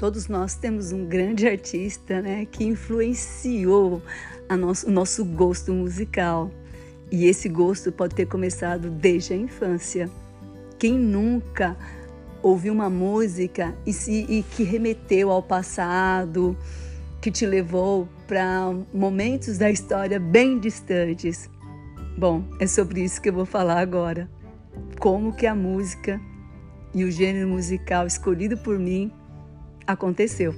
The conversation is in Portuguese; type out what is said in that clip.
Todos nós temos um grande artista né, que influenciou nosso, o nosso gosto musical. E esse gosto pode ter começado desde a infância. Quem nunca ouviu uma música e, se, e que remeteu ao passado, que te levou para momentos da história bem distantes? Bom, é sobre isso que eu vou falar agora. Como que a música e o gênero musical escolhido por mim aconteceu.